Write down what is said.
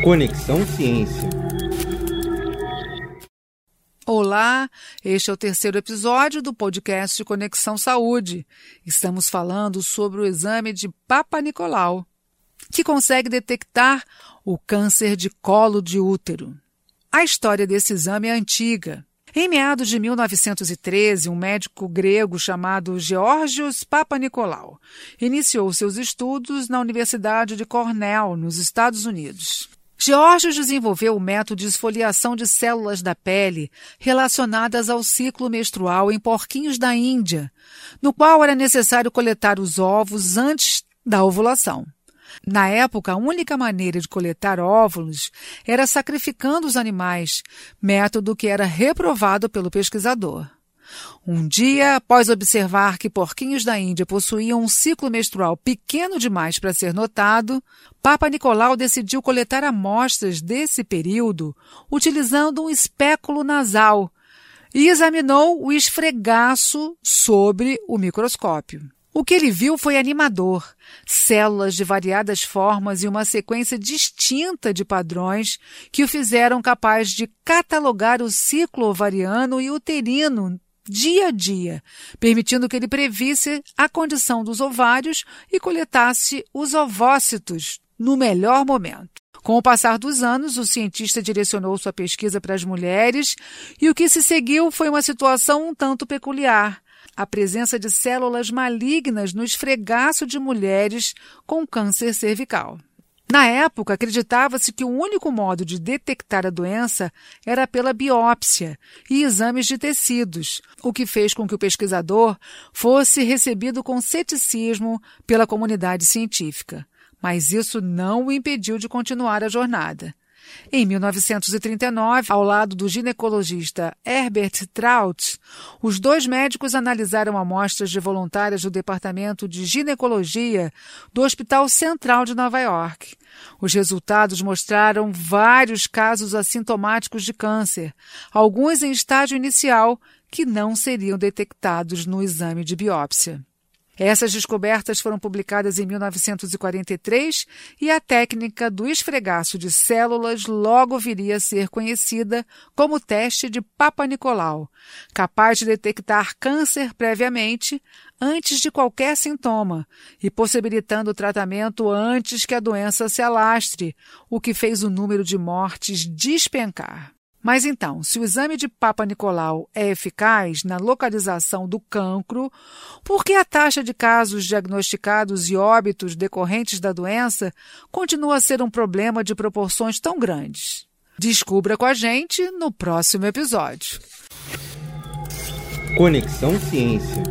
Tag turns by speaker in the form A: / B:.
A: Conexão Ciência.
B: Olá, este é o terceiro episódio do podcast Conexão Saúde. Estamos falando sobre o exame de Papa Nicolau, que consegue detectar o câncer de colo de útero. A história desse exame é antiga. Em meados de 1913, um médico grego chamado Georgios Papanicolaou iniciou seus estudos na Universidade de Cornell, nos Estados Unidos. Georgios desenvolveu o método de esfoliação de células da pele relacionadas ao ciclo menstrual em porquinhos da Índia, no qual era necessário coletar os ovos antes da ovulação. Na época, a única maneira de coletar óvulos era sacrificando os animais, método que era reprovado pelo pesquisador. Um dia, após observar que porquinhos da Índia possuíam um ciclo menstrual pequeno demais para ser notado, Papa Nicolau decidiu coletar amostras desse período utilizando um espéculo nasal e examinou o esfregaço sobre o microscópio. O que ele viu foi animador: células de variadas formas e uma sequência distinta de padrões que o fizeram capaz de catalogar o ciclo ovariano e uterino dia a dia, permitindo que ele previsse a condição dos ovários e coletasse os ovócitos no melhor momento. Com o passar dos anos, o cientista direcionou sua pesquisa para as mulheres e o que se seguiu foi uma situação um tanto peculiar a presença de células malignas no esfregaço de mulheres com câncer cervical. Na época, acreditava-se que o único modo de detectar a doença era pela biópsia e exames de tecidos, o que fez com que o pesquisador fosse recebido com ceticismo pela comunidade científica. Mas isso não o impediu de continuar a jornada. Em 1939, ao lado do ginecologista Herbert Traut, os dois médicos analisaram amostras de voluntárias do Departamento de Ginecologia do Hospital Central de Nova York. Os resultados mostraram vários casos assintomáticos de câncer, alguns em estágio inicial, que não seriam detectados no exame de biópsia. Essas descobertas foram publicadas em 1943 e a técnica do esfregaço de células logo viria a ser conhecida como teste de Papa Nicolau, capaz de detectar câncer previamente, antes de qualquer sintoma, e possibilitando o tratamento antes que a doença se alastre, o que fez o número de mortes despencar. Mas então, se o exame de Papa Nicolau é eficaz na localização do cancro, por que a taxa de casos diagnosticados e óbitos decorrentes da doença continua a ser um problema de proporções tão grandes? Descubra com a gente no próximo episódio.
A: Conexão Ciência.